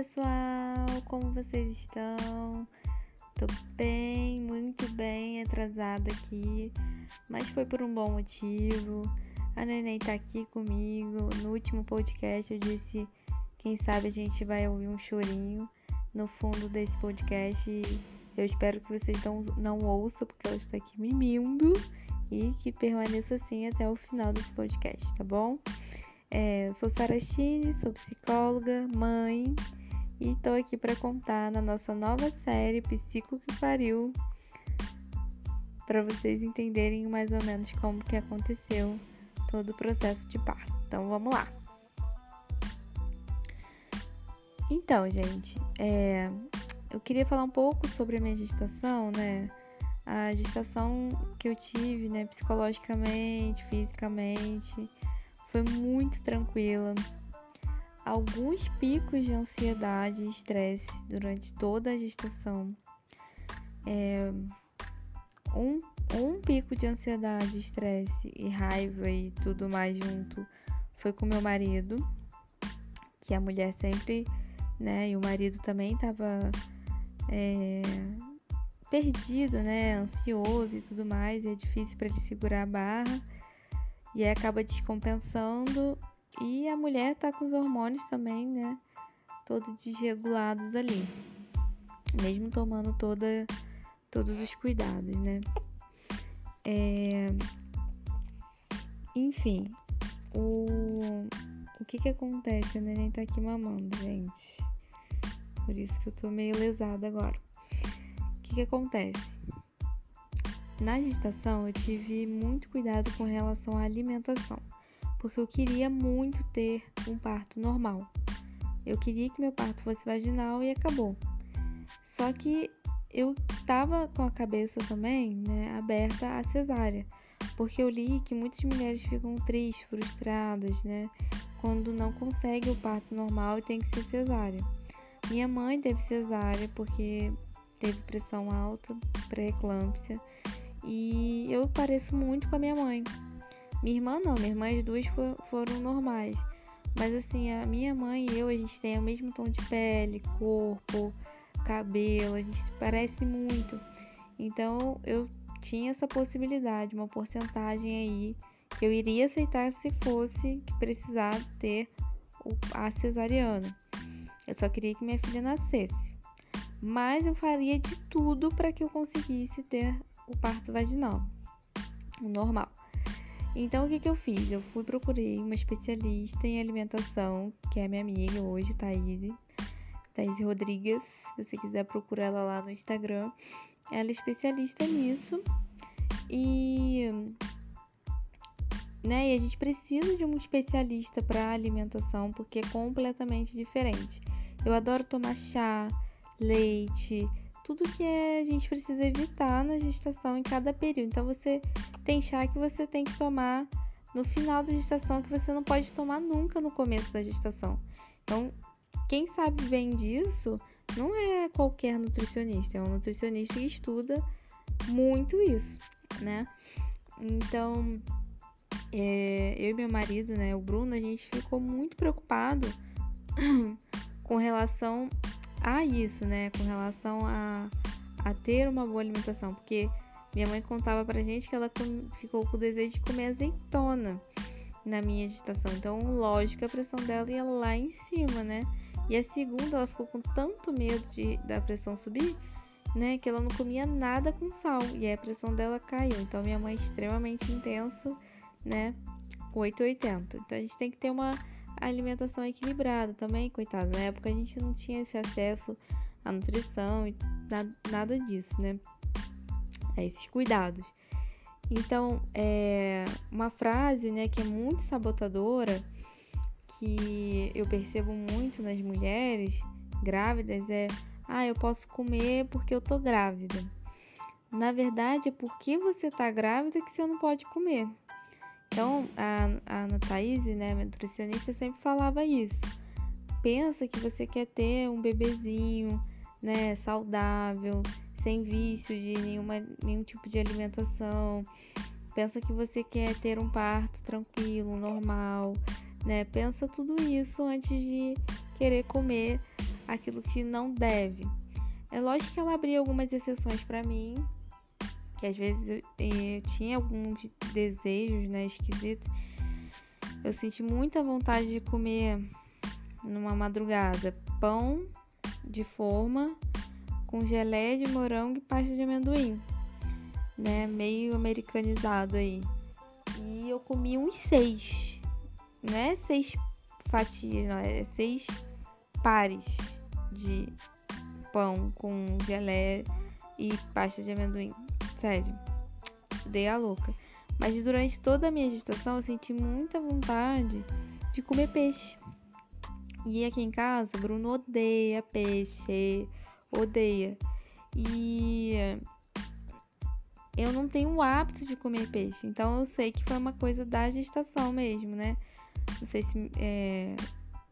pessoal, como vocês estão? Tô bem, muito bem, atrasada aqui, mas foi por um bom motivo. A neném tá aqui comigo. No último podcast eu disse, quem sabe a gente vai ouvir um chorinho no fundo desse podcast. Eu espero que vocês não, não ouçam, porque ela está aqui mimindo e que permaneça assim até o final desse podcast, tá bom? É, sou Sarastine, sou psicóloga, mãe e estou aqui para contar na nossa nova série Psico que Pariu para vocês entenderem mais ou menos como que aconteceu todo o processo de parto. Então vamos lá. Então, gente, é, eu queria falar um pouco sobre a minha gestação, né? A gestação que eu tive, né, psicologicamente, fisicamente foi muito tranquila. Alguns picos de ansiedade e estresse durante toda a gestação. É, um, um pico de ansiedade, estresse e raiva e tudo mais junto foi com meu marido, que a mulher sempre, né, e o marido também estava é, perdido, né, ansioso e tudo mais, e é difícil para ele segurar a barra. E aí acaba descompensando e a mulher tá com os hormônios também, né? Todos desregulados ali. Mesmo tomando toda, todos os cuidados, né? É... Enfim, o... o que que acontece? A neném tá aqui mamando, gente. Por isso que eu tô meio lesada agora. O que que acontece? Na gestação, eu tive muito cuidado com relação à alimentação, porque eu queria muito ter um parto normal. Eu queria que meu parto fosse vaginal e acabou. Só que eu estava com a cabeça também né, aberta à cesárea, porque eu li que muitas mulheres ficam tristes, frustradas, né, quando não conseguem o parto normal e tem que ser cesárea. Minha mãe teve cesárea porque teve pressão alta, pré-eclâmpsia, e eu pareço muito com a minha mãe. Minha irmã não, minha irmã as duas for, foram normais. Mas assim, a minha mãe e eu, a gente tem o mesmo tom de pele, corpo, cabelo, a gente parece muito. Então eu tinha essa possibilidade, uma porcentagem aí que eu iria aceitar se fosse precisar ter a cesariana. Eu só queria que minha filha nascesse. Mas eu faria de tudo para que eu conseguisse ter o parto vaginal, o normal. Então, o que, que eu fiz? Eu fui procurei uma especialista em alimentação, que é minha amiga hoje, Thaís, Thaís Rodrigues. Se você quiser procurar ela lá no Instagram. Ela é especialista nisso. E, né, e a gente precisa de um especialista para alimentação, porque é completamente diferente. Eu adoro tomar chá, leite, tudo que a gente precisa evitar na gestação em cada período. Então você tem chá que você tem que tomar no final da gestação que você não pode tomar nunca no começo da gestação. Então, quem sabe bem disso não é qualquer nutricionista, é um nutricionista que estuda muito isso, né? Então, é, eu e meu marido, né, o Bruno, a gente ficou muito preocupado com relação a isso, né? Com relação a, a ter uma boa alimentação. Porque minha mãe contava pra gente que ela ficou com o desejo de comer azeitona na minha gestação. Então, lógico, a pressão dela ia lá em cima, né? E a segunda, ela ficou com tanto medo de, da pressão subir, né? Que ela não comia nada com sal. E aí a pressão dela caiu. Então, minha mãe é extremamente intensa, né? 880. Então, a gente tem que ter uma alimentação equilibrada também, coitado. Na época a gente não tinha esse acesso à nutrição e nada, nada disso, né? A esses cuidados. Então, é uma frase, né, que é muito sabotadora, que eu percebo muito nas mulheres grávidas é: "Ah, eu posso comer porque eu tô grávida". Na verdade, é porque você tá grávida que você não pode comer. Então, a, a Ana Thaís, né, nutricionista, sempre falava isso. Pensa que você quer ter um bebezinho, né, saudável, sem vício de nenhuma, nenhum tipo de alimentação. Pensa que você quer ter um parto tranquilo, normal, né? Pensa tudo isso antes de querer comer aquilo que não deve. É lógico que ela abria algumas exceções para mim, que às vezes eu, eu, tinha alguns desejos, né, esquisitos. Eu senti muita vontade de comer numa madrugada pão de forma com geleia de morango e pasta de amendoim, né, meio americanizado aí. E eu comi uns seis, né, seis fatias, não, é seis pares de pão com geleia e pasta de amendoim. Sério, dei a louca. Mas durante toda a minha gestação eu senti muita vontade de comer peixe. E aqui em casa, Bruno odeia peixe, odeia. E eu não tenho o hábito de comer peixe, então eu sei que foi uma coisa da gestação mesmo, né? Não sei se é,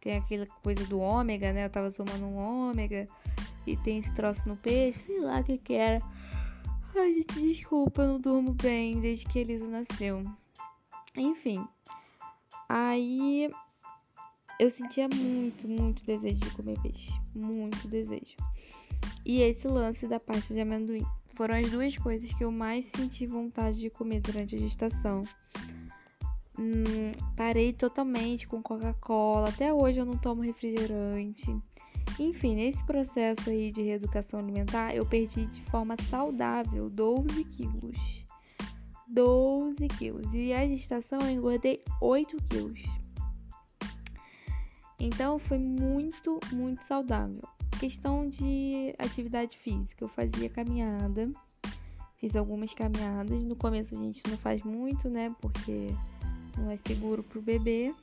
tem aquela coisa do ômega, né? Eu tava tomando um ômega e tem esse troço no peixe, sei lá o que que era. Ai, gente, desculpa, eu não durmo bem desde que Elisa nasceu. Enfim, aí eu sentia muito, muito desejo de comer peixe. Muito desejo. E esse lance da pasta de amendoim. Foram as duas coisas que eu mais senti vontade de comer durante a gestação. Hum, parei totalmente com Coca-Cola. Até hoje eu não tomo refrigerante. Enfim, nesse processo aí de reeducação alimentar, eu perdi de forma saudável 12 quilos. 12 quilos. E a gestação eu engordei 8 quilos. Então foi muito, muito saudável. Questão de atividade física, eu fazia caminhada, fiz algumas caminhadas. No começo a gente não faz muito, né? Porque não é seguro para o bebê,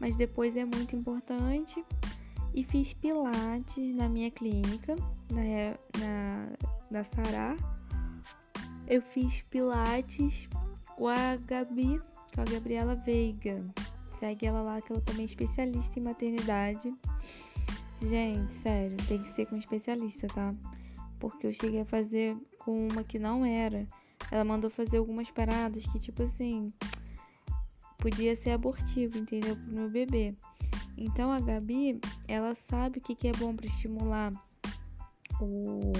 mas depois é muito importante. E fiz pilates na minha clínica, na, na, na Sará. Eu fiz pilates com a Gabi, com a Gabriela Veiga. Segue ela lá, que ela também é especialista em maternidade. Gente, sério, tem que ser com especialista, tá? Porque eu cheguei a fazer com uma que não era. Ela mandou fazer algumas paradas que, tipo assim, podia ser abortivo, entendeu? Pro meu bebê. Então a Gabi, ela sabe o que, que é bom para estimular o,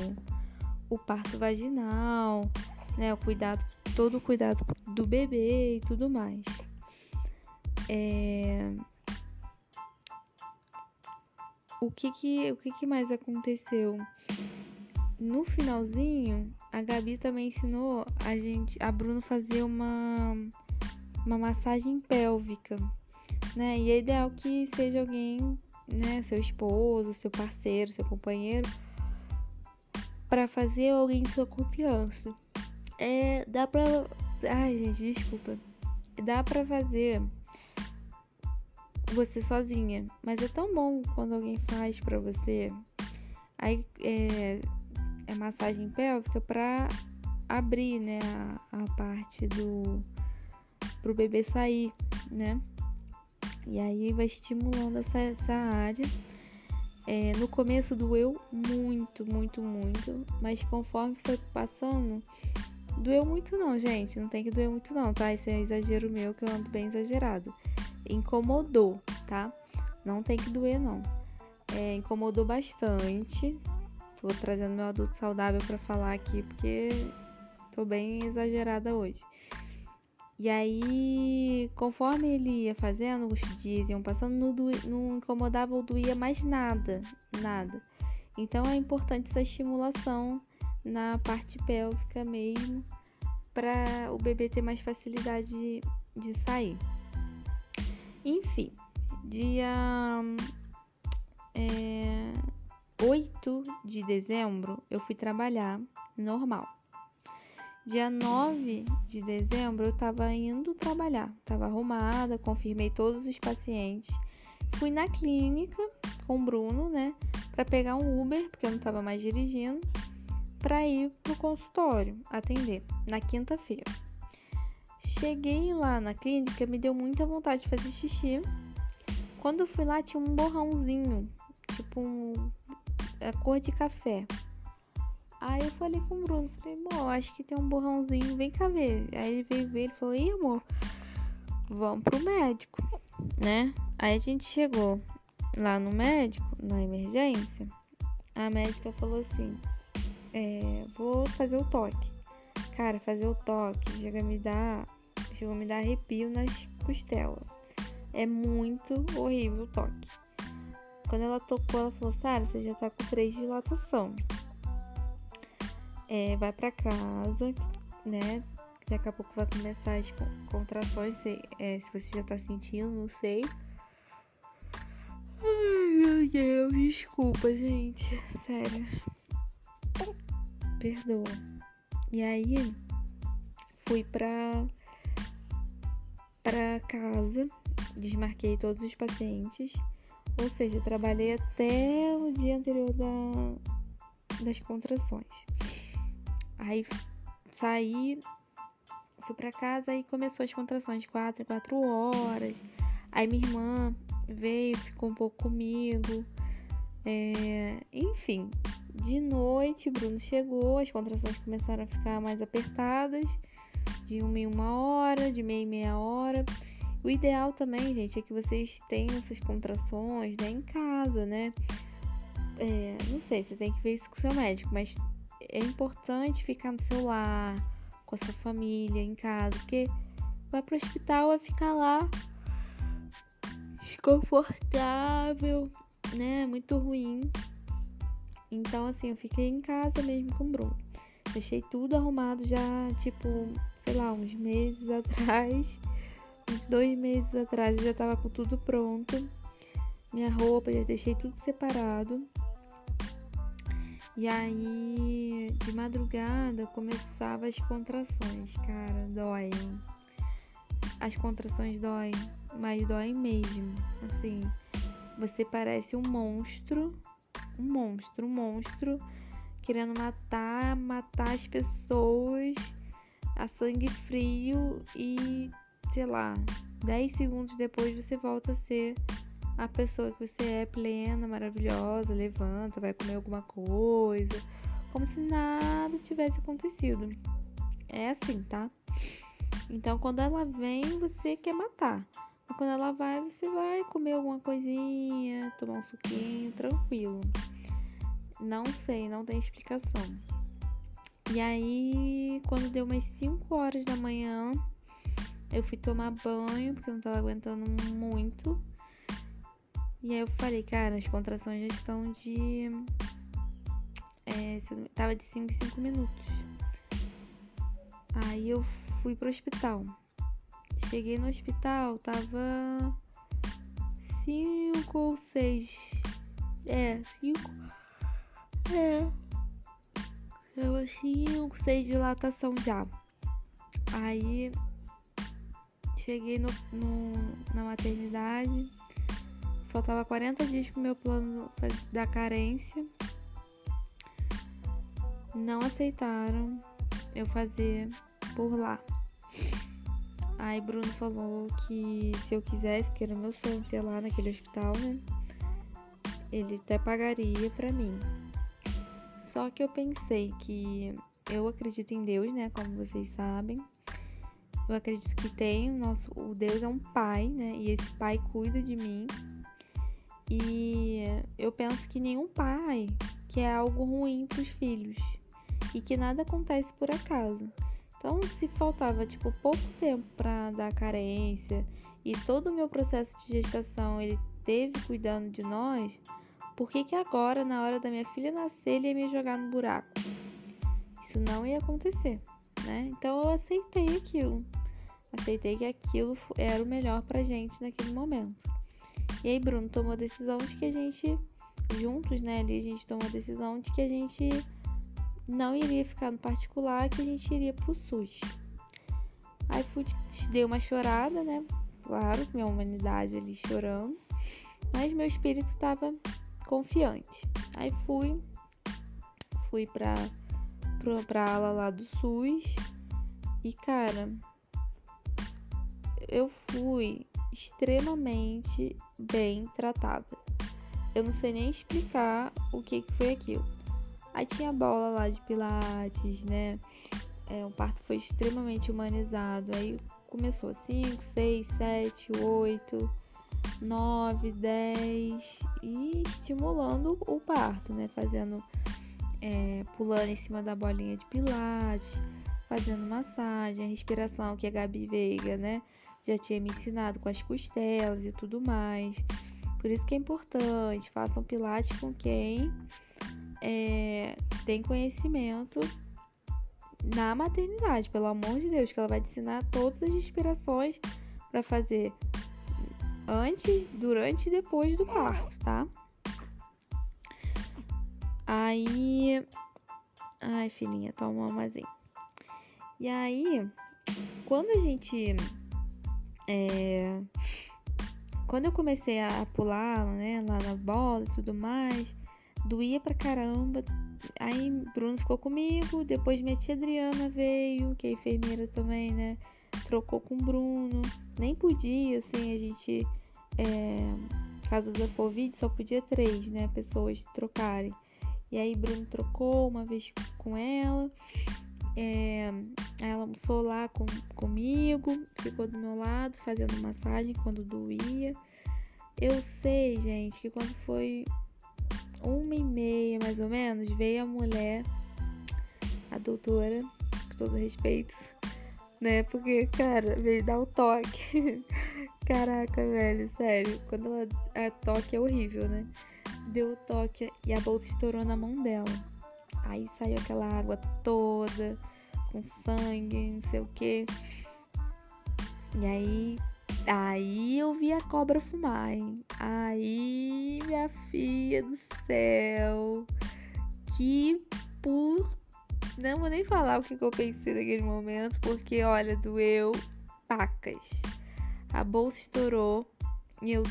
o parto vaginal, né? O cuidado, todo o cuidado do bebê e tudo mais. É... O que que, o que que mais aconteceu? No finalzinho, a Gabi também ensinou a gente, a Bruno fazer uma uma massagem pélvica, né? E é ideal que seja alguém, né, seu esposo, seu parceiro, seu companheiro, para fazer alguém de sua confiança. É, dá pra. Ai, gente, desculpa. Dá pra fazer você sozinha, mas é tão bom quando alguém faz pra você. Aí é, é massagem pélvica pra abrir, né, a, a parte do pro bebê sair, né? E aí vai estimulando essa, essa área. É, no começo doeu muito, muito, muito, mas conforme foi passando, doeu muito não, gente. Não tem que doer muito não, tá? Isso é exagero meu, que eu ando bem exagerado. Incomodou, tá? Não tem que doer não. É, incomodou bastante. Tô trazendo meu adulto saudável para falar aqui, porque tô bem exagerada hoje. E aí, conforme ele ia fazendo, os dias iam passando, não, doía, não incomodava ou doía mais nada, nada. Então é importante essa estimulação na parte pélvica mesmo, para o bebê ter mais facilidade de, de sair. Enfim, dia é, 8 de dezembro eu fui trabalhar normal. Dia 9 de dezembro eu estava indo trabalhar, estava arrumada, confirmei todos os pacientes. Fui na clínica com o Bruno, né, para pegar um Uber, porque eu não estava mais dirigindo, para ir pro consultório atender na quinta-feira. Cheguei lá na clínica, me deu muita vontade de fazer xixi. Quando eu fui lá, tinha um borrãozinho, tipo um, a cor de café. Aí eu falei com o Bruno, falei, amor, acho que tem um borrãozinho, vem cá ver. Aí ele veio ver, ele falou, ih, amor, vamos pro médico, né? Aí a gente chegou lá no médico, na emergência, a médica falou assim: é, vou fazer o toque. Cara, fazer o toque chega a me dar, chegou a me dar arrepio nas costelas. É muito horrível o toque. Quando ela tocou, ela falou: Sara, você já tá com três dilatação. É, vai para casa, né? Daqui a pouco vai começar as contrações. Se, é, se você já tá sentindo, não sei. Ai, meu Deus, desculpa, gente. Sério. Perdoa. E aí, fui pra, pra casa, desmarquei todos os pacientes. Ou seja, trabalhei até o dia anterior da, das contrações. Aí saí, fui para casa e começou as contrações, 4, 4 horas. Aí minha irmã veio, ficou um pouco comigo. É, enfim, de noite, Bruno chegou, as contrações começaram a ficar mais apertadas, de uma em uma hora, de meia em meia hora. O ideal também, gente, é que vocês tenham essas contrações né, em casa, né? É, não sei, você tem que ver isso com o seu médico, mas é importante ficar no seu lar, com a sua família, em casa, porque vai pro hospital, vai ficar lá desconfortável, né? Muito ruim. Então, assim, eu fiquei em casa mesmo com o Bruno. Deixei tudo arrumado já, tipo, sei lá, uns meses atrás. Uns dois meses atrás eu já tava com tudo pronto. Minha roupa, já deixei tudo separado. E aí, de madrugada, começava as contrações. Cara, dói. As contrações doem, mas doem mesmo. Assim, você parece um monstro, um monstro, um monstro querendo matar, matar as pessoas a sangue frio e, sei lá, 10 segundos depois você volta a ser a pessoa que você é plena, maravilhosa, levanta, vai comer alguma coisa, como se nada tivesse acontecido. É assim, tá? Então, quando ela vem, você quer matar. Mas quando ela vai, você vai comer alguma coisinha, tomar um suquinho, tranquilo. Não sei, não tem explicação. E aí, quando deu umas 5 horas da manhã, eu fui tomar banho, porque eu não tava aguentando muito. E aí eu falei, cara, as contrações já estão de. É, tava de 5 em 5 minutos. Aí eu fui pro hospital. Cheguei no hospital, tava 5 ou 6. É, 5. É. Eu 5, 6 dilatação já. Aí cheguei no, no, na maternidade Faltava 40 dias pro meu plano da carência. Não aceitaram eu fazer por lá. Aí Bruno falou que se eu quisesse, porque era meu sonho ter lá naquele hospital, né? Ele até pagaria pra mim. Só que eu pensei que eu acredito em Deus, né? Como vocês sabem. Eu acredito que tem o nosso, o Deus é um pai, né? E esse pai cuida de mim. E eu penso que nenhum pai quer algo ruim para os filhos e que nada acontece por acaso. Então, se faltava tipo pouco tempo para dar carência e todo o meu processo de gestação ele teve cuidando de nós, por que que agora na hora da minha filha nascer ele ia me jogar no buraco? Isso não ia acontecer, né? Então eu aceitei aquilo. Aceitei que aquilo era o melhor pra gente naquele momento. E aí Bruno tomou a decisão de que a gente, juntos, né, ali a gente tomou a decisão de que a gente não iria ficar no particular, que a gente iria pro SUS. Aí fui, dei uma chorada, né? Claro, minha humanidade ali chorando, mas meu espírito estava confiante. Aí fui, fui pra, pra, pra ala lá do SUS e, cara, eu fui extremamente bem tratada. Eu não sei nem explicar o que, que foi aquilo. Aí tinha bola lá de pilates, né? É, o parto foi extremamente humanizado. Aí começou 5, 6, 7, 8. 9, 10 e estimulando o parto, né? Fazendo, é, pulando em cima da bolinha de pilates, fazendo massagem, respiração, que a Gabi Veiga, né? Já tinha me ensinado com as costelas e tudo mais. Por isso que é importante, façam pilates com quem é, tem conhecimento na maternidade, pelo amor de Deus, que ela vai te ensinar todas as respirações para fazer antes, durante e depois do parto, tá? Aí. Ai, filhinha, toma uma mazinha. E aí, quando a gente. É, quando eu comecei a pular, né, lá na bola e tudo mais, doía pra caramba. Aí Bruno ficou comigo, depois minha tia Adriana veio, que é enfermeira também, né? Trocou com Bruno. Nem podia, assim, a gente. É, caso da Covid, só podia três, né? Pessoas trocarem. E aí Bruno trocou uma vez com ela. É, ela almoçou lá com, comigo, ficou do meu lado fazendo massagem quando doía. Eu sei, gente, que quando foi uma e meia mais ou menos, veio a mulher, a doutora, com todo respeito, né? Porque, cara, veio dar o toque. Caraca, velho, sério. Quando ela a toque é horrível, né? Deu o toque e a bolsa estourou na mão dela. Aí saiu aquela água toda, com sangue, não sei o que. E aí Aí eu vi a cobra fumar, hein? Aí, minha filha do céu. Que por. Não vou nem falar o que, eu pensei naquele momento, porque olha, doeu pacas. A bolsa estourou e eu.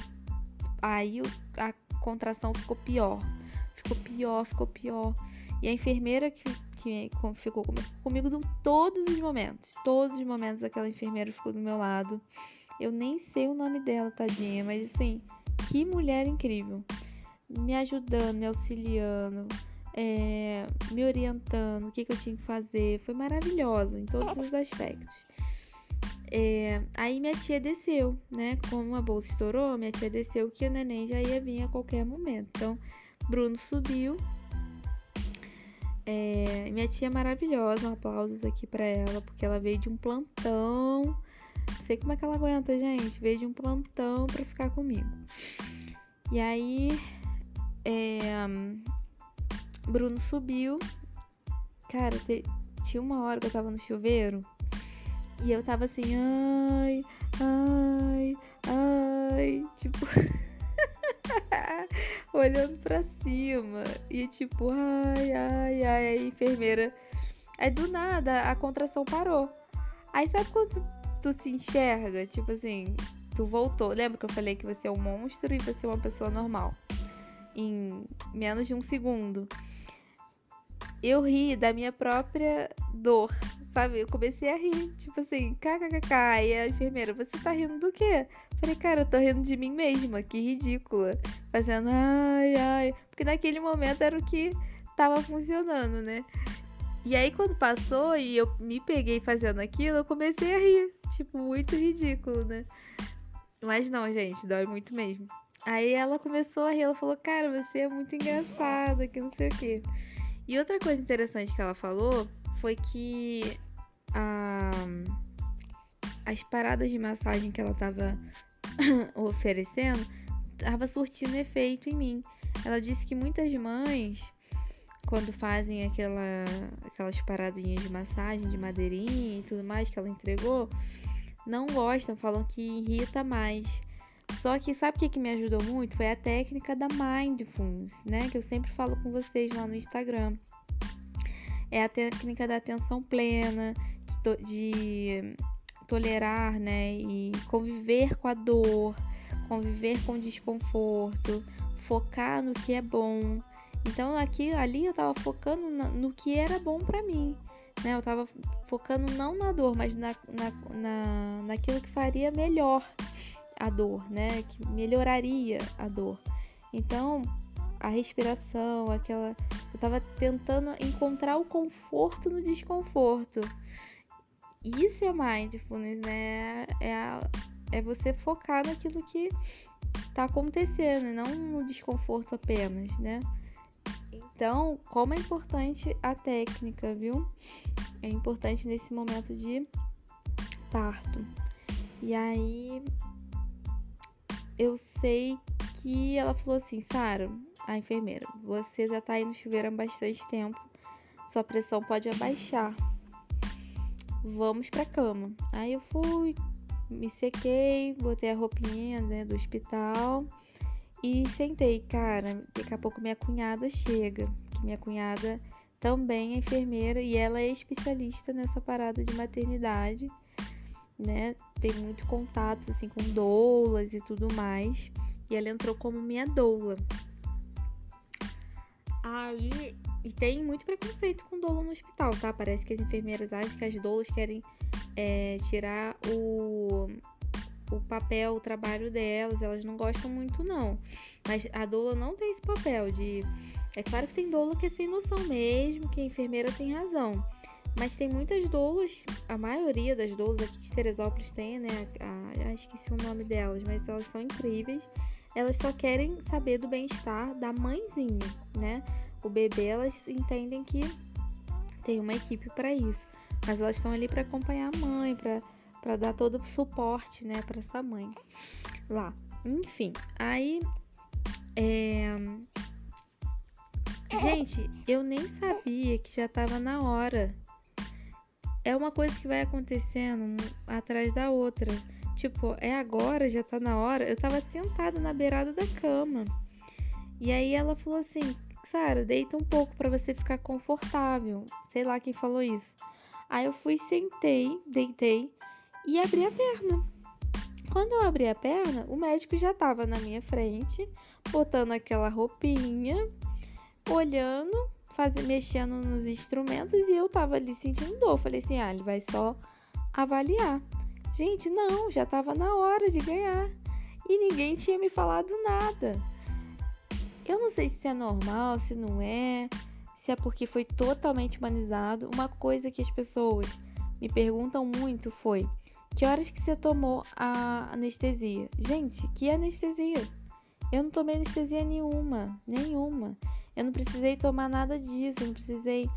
Aí a contração ficou pior. Ficou pior, ficou pior. E a enfermeira que, que ficou comigo, comigo todos os momentos. Todos os momentos aquela enfermeira ficou do meu lado. Eu nem sei o nome dela, tadinha, mas assim, que mulher incrível. Me ajudando, me auxiliando, é, me orientando, o que, que, eu tinha que fazer. Foi maravilhosa em todos os aspectos. É, aí minha tia desceu, né? Como a bolsa estourou, minha tia desceu que o neném já ia vir a qualquer momento. Então, Bruno subiu. É, minha tia é maravilhosa, um aplausos aqui para ela, porque ela veio de um plantão sei como é que ela aguenta, gente. Veio de um plantão pra ficar comigo. E aí, é, Bruno subiu. Cara, te, tinha uma hora que eu tava no chuveiro. E eu tava assim, ai, ai, ai. Tipo. olhando pra cima. E tipo, ai, ai, ai. Aí, enfermeira. Aí do nada a contração parou. Aí sabe quando tu se enxerga, tipo assim, tu voltou. Lembra que eu falei que você é um monstro e você é uma pessoa normal? Em menos de um segundo. Eu ri da minha própria dor, sabe? Eu comecei a rir, tipo assim, kkkk. E a enfermeira, você tá rindo do quê? Falei, cara, eu tô rindo de mim mesma, que ridícula. Fazendo ai, ai. Porque naquele momento era o que tava funcionando, né? E aí, quando passou e eu me peguei fazendo aquilo, eu comecei a rir. Tipo, muito ridículo, né? Mas não, gente, dói muito mesmo. Aí ela começou a rir, ela falou, cara, você é muito engraçada, que não sei o quê. E outra coisa interessante que ela falou foi que a, as paradas de massagem que ela tava oferecendo tava surtindo efeito em mim. Ela disse que muitas mães quando fazem aquela, aquelas paradinhas de massagem, de madeirinha e tudo mais que ela entregou, não gostam, falam que irrita mais. Só que sabe o que, que me ajudou muito? Foi a técnica da Mindfulness, né? Que eu sempre falo com vocês lá no Instagram. É a técnica da atenção plena, de, de tolerar, né? E conviver com a dor, conviver com o desconforto, focar no que é bom então aqui ali eu tava focando no que era bom para mim, né? Eu tava focando não na dor, mas na, na, na, naquilo que faria melhor a dor, né? Que melhoraria a dor. Então a respiração, aquela, eu tava tentando encontrar o conforto no desconforto. Isso é mindfulness, né? É a, é você focar naquilo que tá acontecendo, não no desconforto apenas, né? Então, como é importante a técnica, viu? É importante nesse momento de parto. E aí eu sei que ela falou assim, Sara, a enfermeira, você já tá aí no chuveiro há bastante tempo, sua pressão pode abaixar. Vamos pra cama. Aí eu fui, me sequei, botei a roupinha né, do hospital e sentei. Cara, daqui a pouco minha cunhada chega, que minha cunhada também é enfermeira e ela é especialista nessa parada de maternidade, né? Tem muito contato assim com doulas e tudo mais. E ela entrou como minha doula. Aí, e tem muito preconceito com doula no hospital, tá? Parece que as enfermeiras acham que as doulas querem é, tirar o, o papel, o trabalho delas. Elas não gostam muito, não. Mas a doula não tem esse papel de. É claro que tem doula que é sem noção mesmo, que a enfermeira tem razão. Mas tem muitas doulas, a maioria das doulas aqui de Teresópolis tem, né? A, a, esqueci o nome delas, mas elas são incríveis. Elas só querem saber do bem-estar da mãezinha, né? O bebê, elas entendem que tem uma equipe para isso. Mas elas estão ali para acompanhar a mãe, para dar todo o suporte, né, para essa mãe lá. Enfim, aí. É... Gente, eu nem sabia que já tava na hora. É uma coisa que vai acontecendo atrás da outra. Tipo, é agora, já tá na hora. Eu tava sentada na beirada da cama. E aí ela falou assim: Sara, deita um pouco para você ficar confortável. Sei lá quem falou isso. Aí eu fui, sentei, deitei e abri a perna. Quando eu abri a perna, o médico já estava na minha frente, botando aquela roupinha, olhando, faz, mexendo nos instrumentos e eu tava ali sentindo dor. Falei assim: ah, ele vai só avaliar. Gente, não, já tava na hora de ganhar e ninguém tinha me falado nada. Eu não sei se é normal, se não é se é porque foi totalmente humanizado. Uma coisa que as pessoas me perguntam muito foi: que horas que você tomou a anestesia? Gente, que anestesia? Eu não tomei anestesia nenhuma, nenhuma. Eu não precisei tomar nada disso, eu não precisei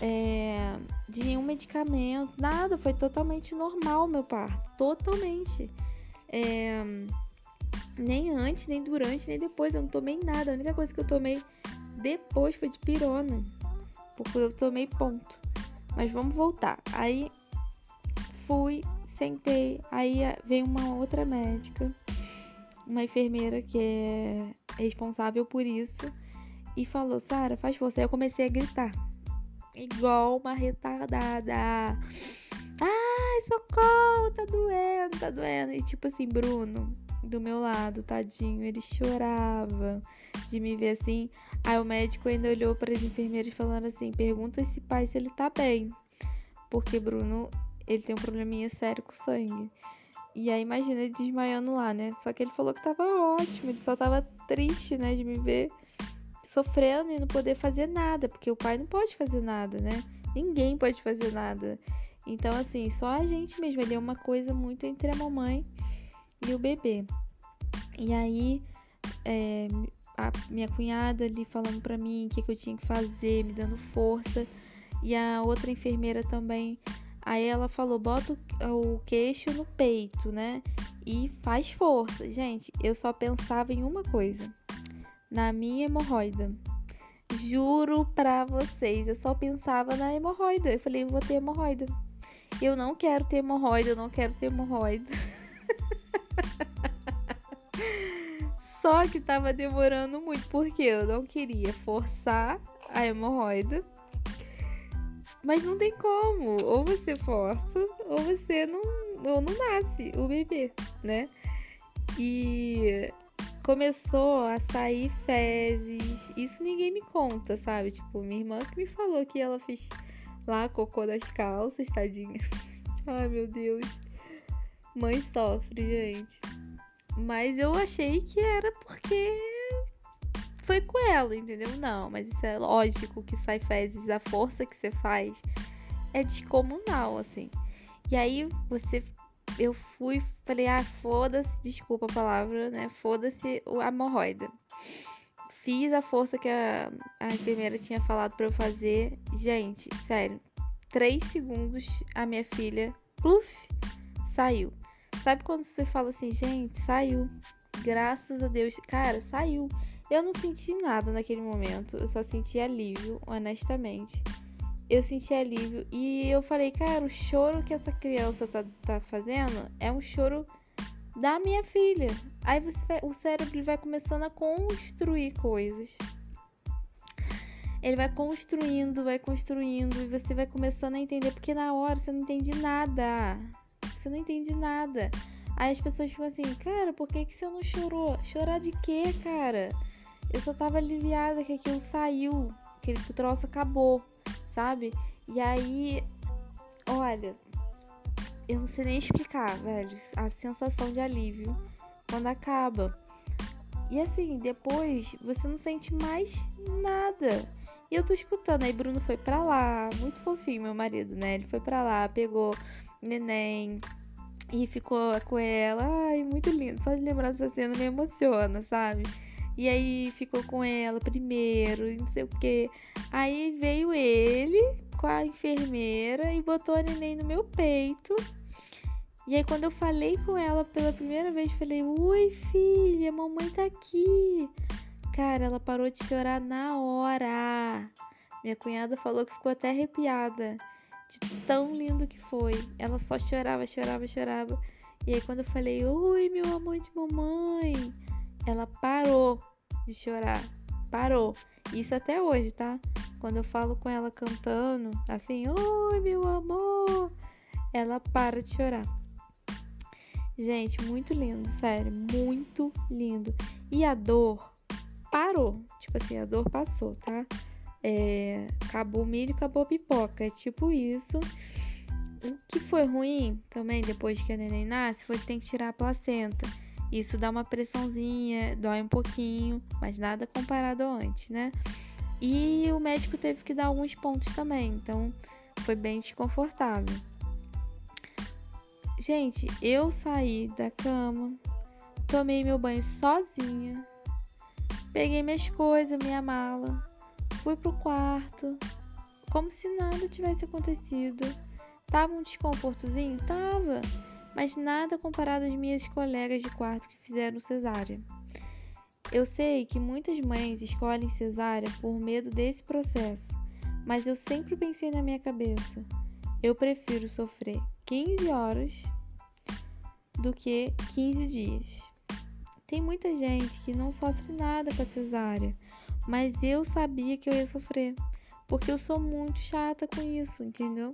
é, de nenhum medicamento, nada. Foi totalmente normal o meu parto, totalmente. É, nem antes, nem durante, nem depois. Eu não tomei nada. A única coisa que eu tomei depois foi de pirona. Porque eu tomei ponto. Mas vamos voltar. Aí fui, sentei. Aí veio uma outra médica, uma enfermeira que é responsável por isso, e falou: Sara, faz força. Aí eu comecei a gritar, igual uma retardada. Ai, socorro, tá doendo, tá doendo. E tipo assim, Bruno, do meu lado, tadinho, ele chorava de me ver assim. Aí o médico ainda olhou para as enfermeiras falando assim: pergunta esse pai se ele tá bem. Porque Bruno, ele tem um probleminha sério com sangue. E aí imagina ele desmaiando lá, né? Só que ele falou que tava ótimo, ele só tava triste, né, de me ver sofrendo e não poder fazer nada, porque o pai não pode fazer nada, né? Ninguém pode fazer nada. Então, assim, só a gente mesmo. Ele é uma coisa muito entre a mamãe e o bebê. E aí, é, a minha cunhada ali falando para mim o que, que eu tinha que fazer, me dando força. E a outra enfermeira também. Aí ela falou: bota o queixo no peito, né? E faz força. Gente, eu só pensava em uma coisa: na minha hemorroida. Juro pra vocês, eu só pensava na hemorroida. Eu falei: vou ter hemorroida. Eu não quero ter hemorroida, eu não quero ter hemorroida. Só que tava demorando muito, porque eu não queria forçar a hemorroida. Mas não tem como. Ou você força, ou você não, ou não nasce o bebê, né? E começou a sair fezes. Isso ninguém me conta, sabe? Tipo, minha irmã que me falou que ela fez lá cocô das calças, tadinha. Ai, meu Deus. Mãe sofre, gente. Mas eu achei que era porque foi com ela, entendeu? Não, mas isso é lógico que sai fezes, a força que você faz é descomunal, assim. E aí você eu fui, falei, ah, foda-se, desculpa a palavra, né? Foda-se a hemorroida. Fiz a força que a, a enfermeira tinha falado para eu fazer. Gente, sério, três segundos a minha filha, pluf, saiu. Sabe quando você fala assim, gente, saiu. Graças a Deus. Cara, saiu. Eu não senti nada naquele momento. Eu só senti alívio, honestamente. Eu senti alívio. E eu falei, cara, o choro que essa criança tá, tá fazendo é um choro da minha filha. Aí você vai, o cérebro vai começando a construir coisas. Ele vai construindo, vai construindo e você vai começando a entender porque na hora você não entende nada. Você não entende nada. Aí as pessoas ficam assim, cara, por que, que você não chorou? Chorar de quê, cara? Eu só tava aliviada que aquilo saiu, que o troço acabou, sabe? E aí, olha, eu não sei nem explicar, velho, a sensação de alívio quando acaba. E assim, depois você não sente mais nada. E eu tô escutando, aí Bruno foi pra lá, muito fofinho, meu marido, né? Ele foi pra lá, pegou neném e ficou com ela. Ai, muito lindo. Só de lembrar dessa cena me emociona, sabe? E aí ficou com ela primeiro, não sei o que. Aí veio ele com a enfermeira e botou a neném no meu peito. E aí quando eu falei com ela pela primeira vez, falei: "Oi, filha, mamãe tá aqui". Cara, ela parou de chorar na hora. Minha cunhada falou que ficou até arrepiada de tão lindo que foi. Ela só chorava, chorava, chorava. E aí quando eu falei: "Oi, meu amor de mamãe", ela parou de chorar. Parou. Isso até hoje, tá? Quando eu falo com ela cantando, assim, oi meu amor, ela para de chorar. Gente, muito lindo, sério, muito lindo. E a dor parou. Tipo assim, a dor passou, tá? É, acabou o milho, acabou a pipoca. É tipo isso. O que foi ruim também, depois que a neném nasce, foi que tem que tirar a placenta. Isso dá uma pressãozinha, dói um pouquinho, mas nada comparado antes, né? E o médico teve que dar alguns pontos também, então foi bem desconfortável. Gente, eu saí da cama, tomei meu banho sozinha, peguei minhas coisas, minha mala, fui pro quarto, como se nada tivesse acontecido. Tava um desconfortozinho? Tava mas nada comparado às minhas colegas de quarto que fizeram cesárea. Eu sei que muitas mães escolhem cesárea por medo desse processo, mas eu sempre pensei na minha cabeça: eu prefiro sofrer 15 horas do que 15 dias. Tem muita gente que não sofre nada com a cesárea, mas eu sabia que eu ia sofrer, porque eu sou muito chata com isso, entendeu?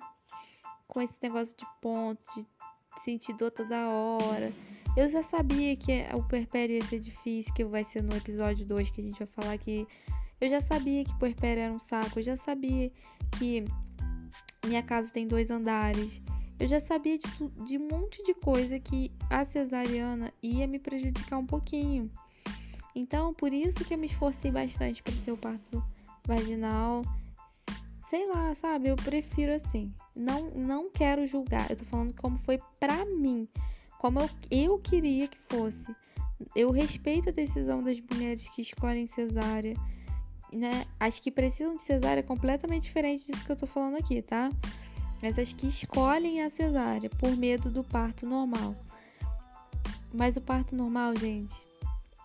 Com esse negócio de ponto, de sentir dor toda hora. Eu já sabia que o puerpério ia ser difícil, que vai ser no episódio 2 que a gente vai falar aqui. Eu já sabia que puerpério era um saco, eu já sabia que minha casa tem dois andares. Eu já sabia de, de um monte de coisa que a cesariana ia me prejudicar um pouquinho. Então, por isso que eu me esforcei bastante para ter o parto vaginal sei lá, sabe? Eu prefiro assim. Não, não quero julgar. Eu tô falando como foi pra mim. Como eu, eu queria que fosse. Eu respeito a decisão das mulheres que escolhem cesárea. Né? As que precisam de cesárea é completamente diferente disso que eu tô falando aqui, tá? Mas as que escolhem a cesárea por medo do parto normal. Mas o parto normal, gente,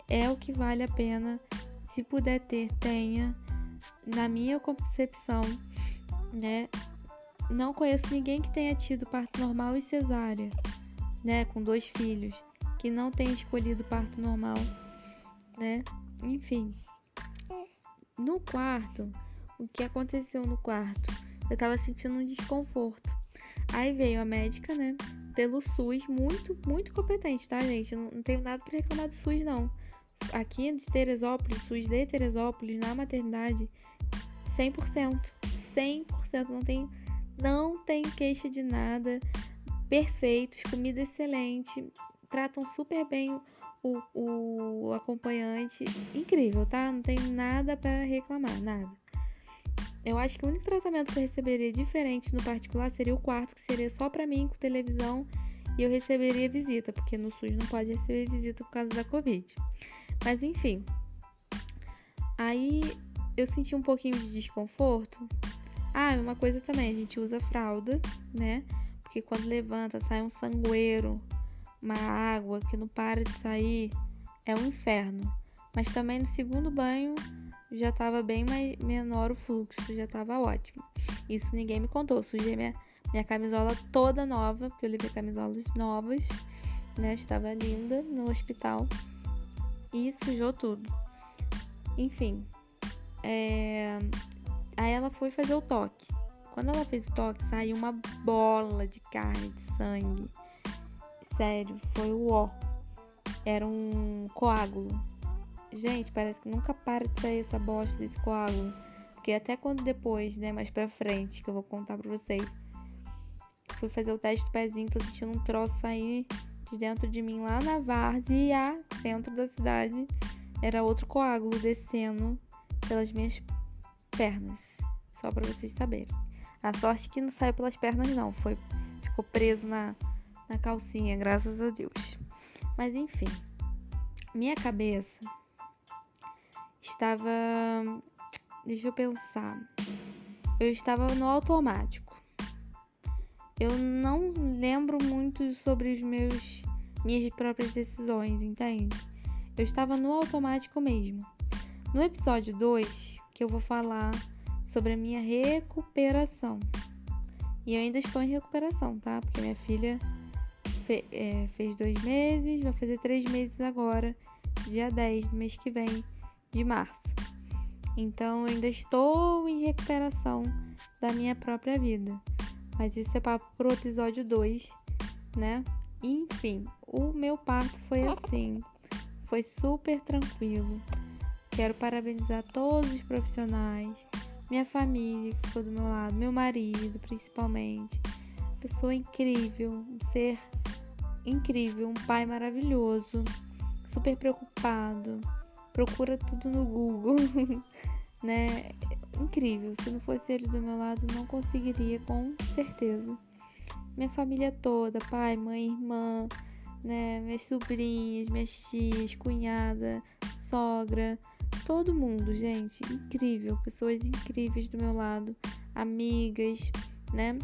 é o que vale a pena. Se puder ter, tenha. Na minha concepção, né? Não conheço ninguém que tenha tido parto normal e cesárea, né? Com dois filhos, que não tenha escolhido parto normal, né? Enfim. No quarto, o que aconteceu no quarto? Eu tava sentindo um desconforto. Aí veio a médica, né? Pelo SUS, muito, muito competente, tá, gente? Não, tenho nada para reclamar do SUS, não. Aqui de Teresópolis, SUS de Teresópolis, na maternidade, 100%. 100%, não tem, não tem queixa de nada, perfeitos, comida excelente, tratam super bem o, o acompanhante, incrível, tá? Não tem nada para reclamar, nada. Eu acho que o único tratamento que eu receberia diferente no particular seria o quarto, que seria só para mim, com televisão e eu receberia visita, porque no SUS não pode receber visita por causa da Covid. Mas enfim. Aí eu senti um pouquinho de desconforto. Ah, uma coisa também, a gente usa fralda, né? Porque quando levanta, sai um sangueiro, uma água que não para de sair, é um inferno. Mas também no segundo banho já estava bem mais, menor o fluxo, já estava ótimo. Isso ninguém me contou. Sujei minha, minha camisola toda nova, porque eu levei camisolas novas, né? Estava linda no hospital e sujou tudo. Enfim, é... aí ela foi fazer o toque. Quando ela fez o toque, saiu uma bola de carne, de sangue. Sério, foi o ó. Era um coágulo. Gente, parece que nunca para de sair essa bosta desse coágulo. Porque até quando depois, né, mais pra frente, que eu vou contar pra vocês, fui fazer o teste do pezinho, tô sentindo um troço sair de dentro de mim lá na várzea, centro da cidade. Era outro coágulo descendo pelas minhas pernas. Só para vocês saberem. A sorte que não saiu pelas pernas, não. Foi, ficou preso na, na calcinha, graças a Deus. Mas enfim, minha cabeça estava. Deixa eu pensar. Eu estava no automático. Eu não lembro muito sobre os meus minhas próprias decisões, entende? Eu estava no automático mesmo. No episódio 2, que eu vou falar sobre a minha recuperação. E eu ainda estou em recuperação, tá? Porque minha filha fe é, fez dois meses, vai fazer três meses agora, dia 10 do mês que vem, de março. Então eu ainda estou em recuperação da minha própria vida. Mas isso é para pro episódio 2, né? Enfim, o meu parto foi assim. Foi super tranquilo. Quero parabenizar todos os profissionais, minha família que ficou do meu lado, meu marido principalmente. Pessoa incrível, um ser incrível, um pai maravilhoso, super preocupado, procura tudo no Google, né? Incrível. Se não fosse ele do meu lado, não conseguiria, com certeza. Minha família toda, pai, mãe, irmã, né? Minhas sobrinhas, minhas tias, cunhada, sogra, todo mundo, gente, incrível, pessoas incríveis do meu lado, amigas, né?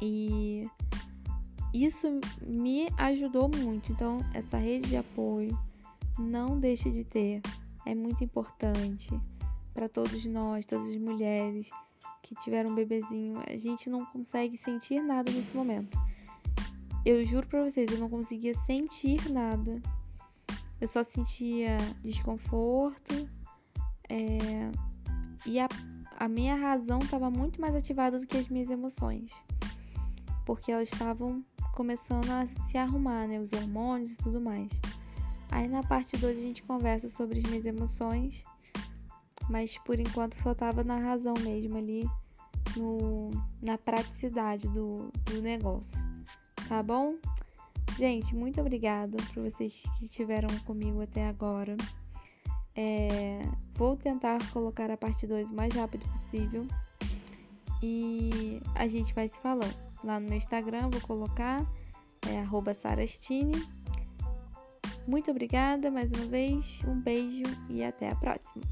E isso me ajudou muito. Então, essa rede de apoio não deixe de ter, é muito importante para todos nós, todas as mulheres que tiveram um bebezinho. A gente não consegue sentir nada nesse momento. Eu juro para vocês, eu não conseguia sentir nada eu só sentia desconforto é, e a, a minha razão estava muito mais ativada do que as minhas emoções, porque elas estavam começando a se arrumar, né? Os hormônios e tudo mais. Aí na parte 2 a gente conversa sobre as minhas emoções, mas por enquanto só tava na razão mesmo ali, no, na praticidade do, do negócio, tá bom? Gente, muito obrigada por vocês que estiveram comigo até agora. É, vou tentar colocar a parte 2 o mais rápido possível. E a gente vai se falando. Lá no meu Instagram vou colocar é sarastine. Muito obrigada mais uma vez, um beijo e até a próxima.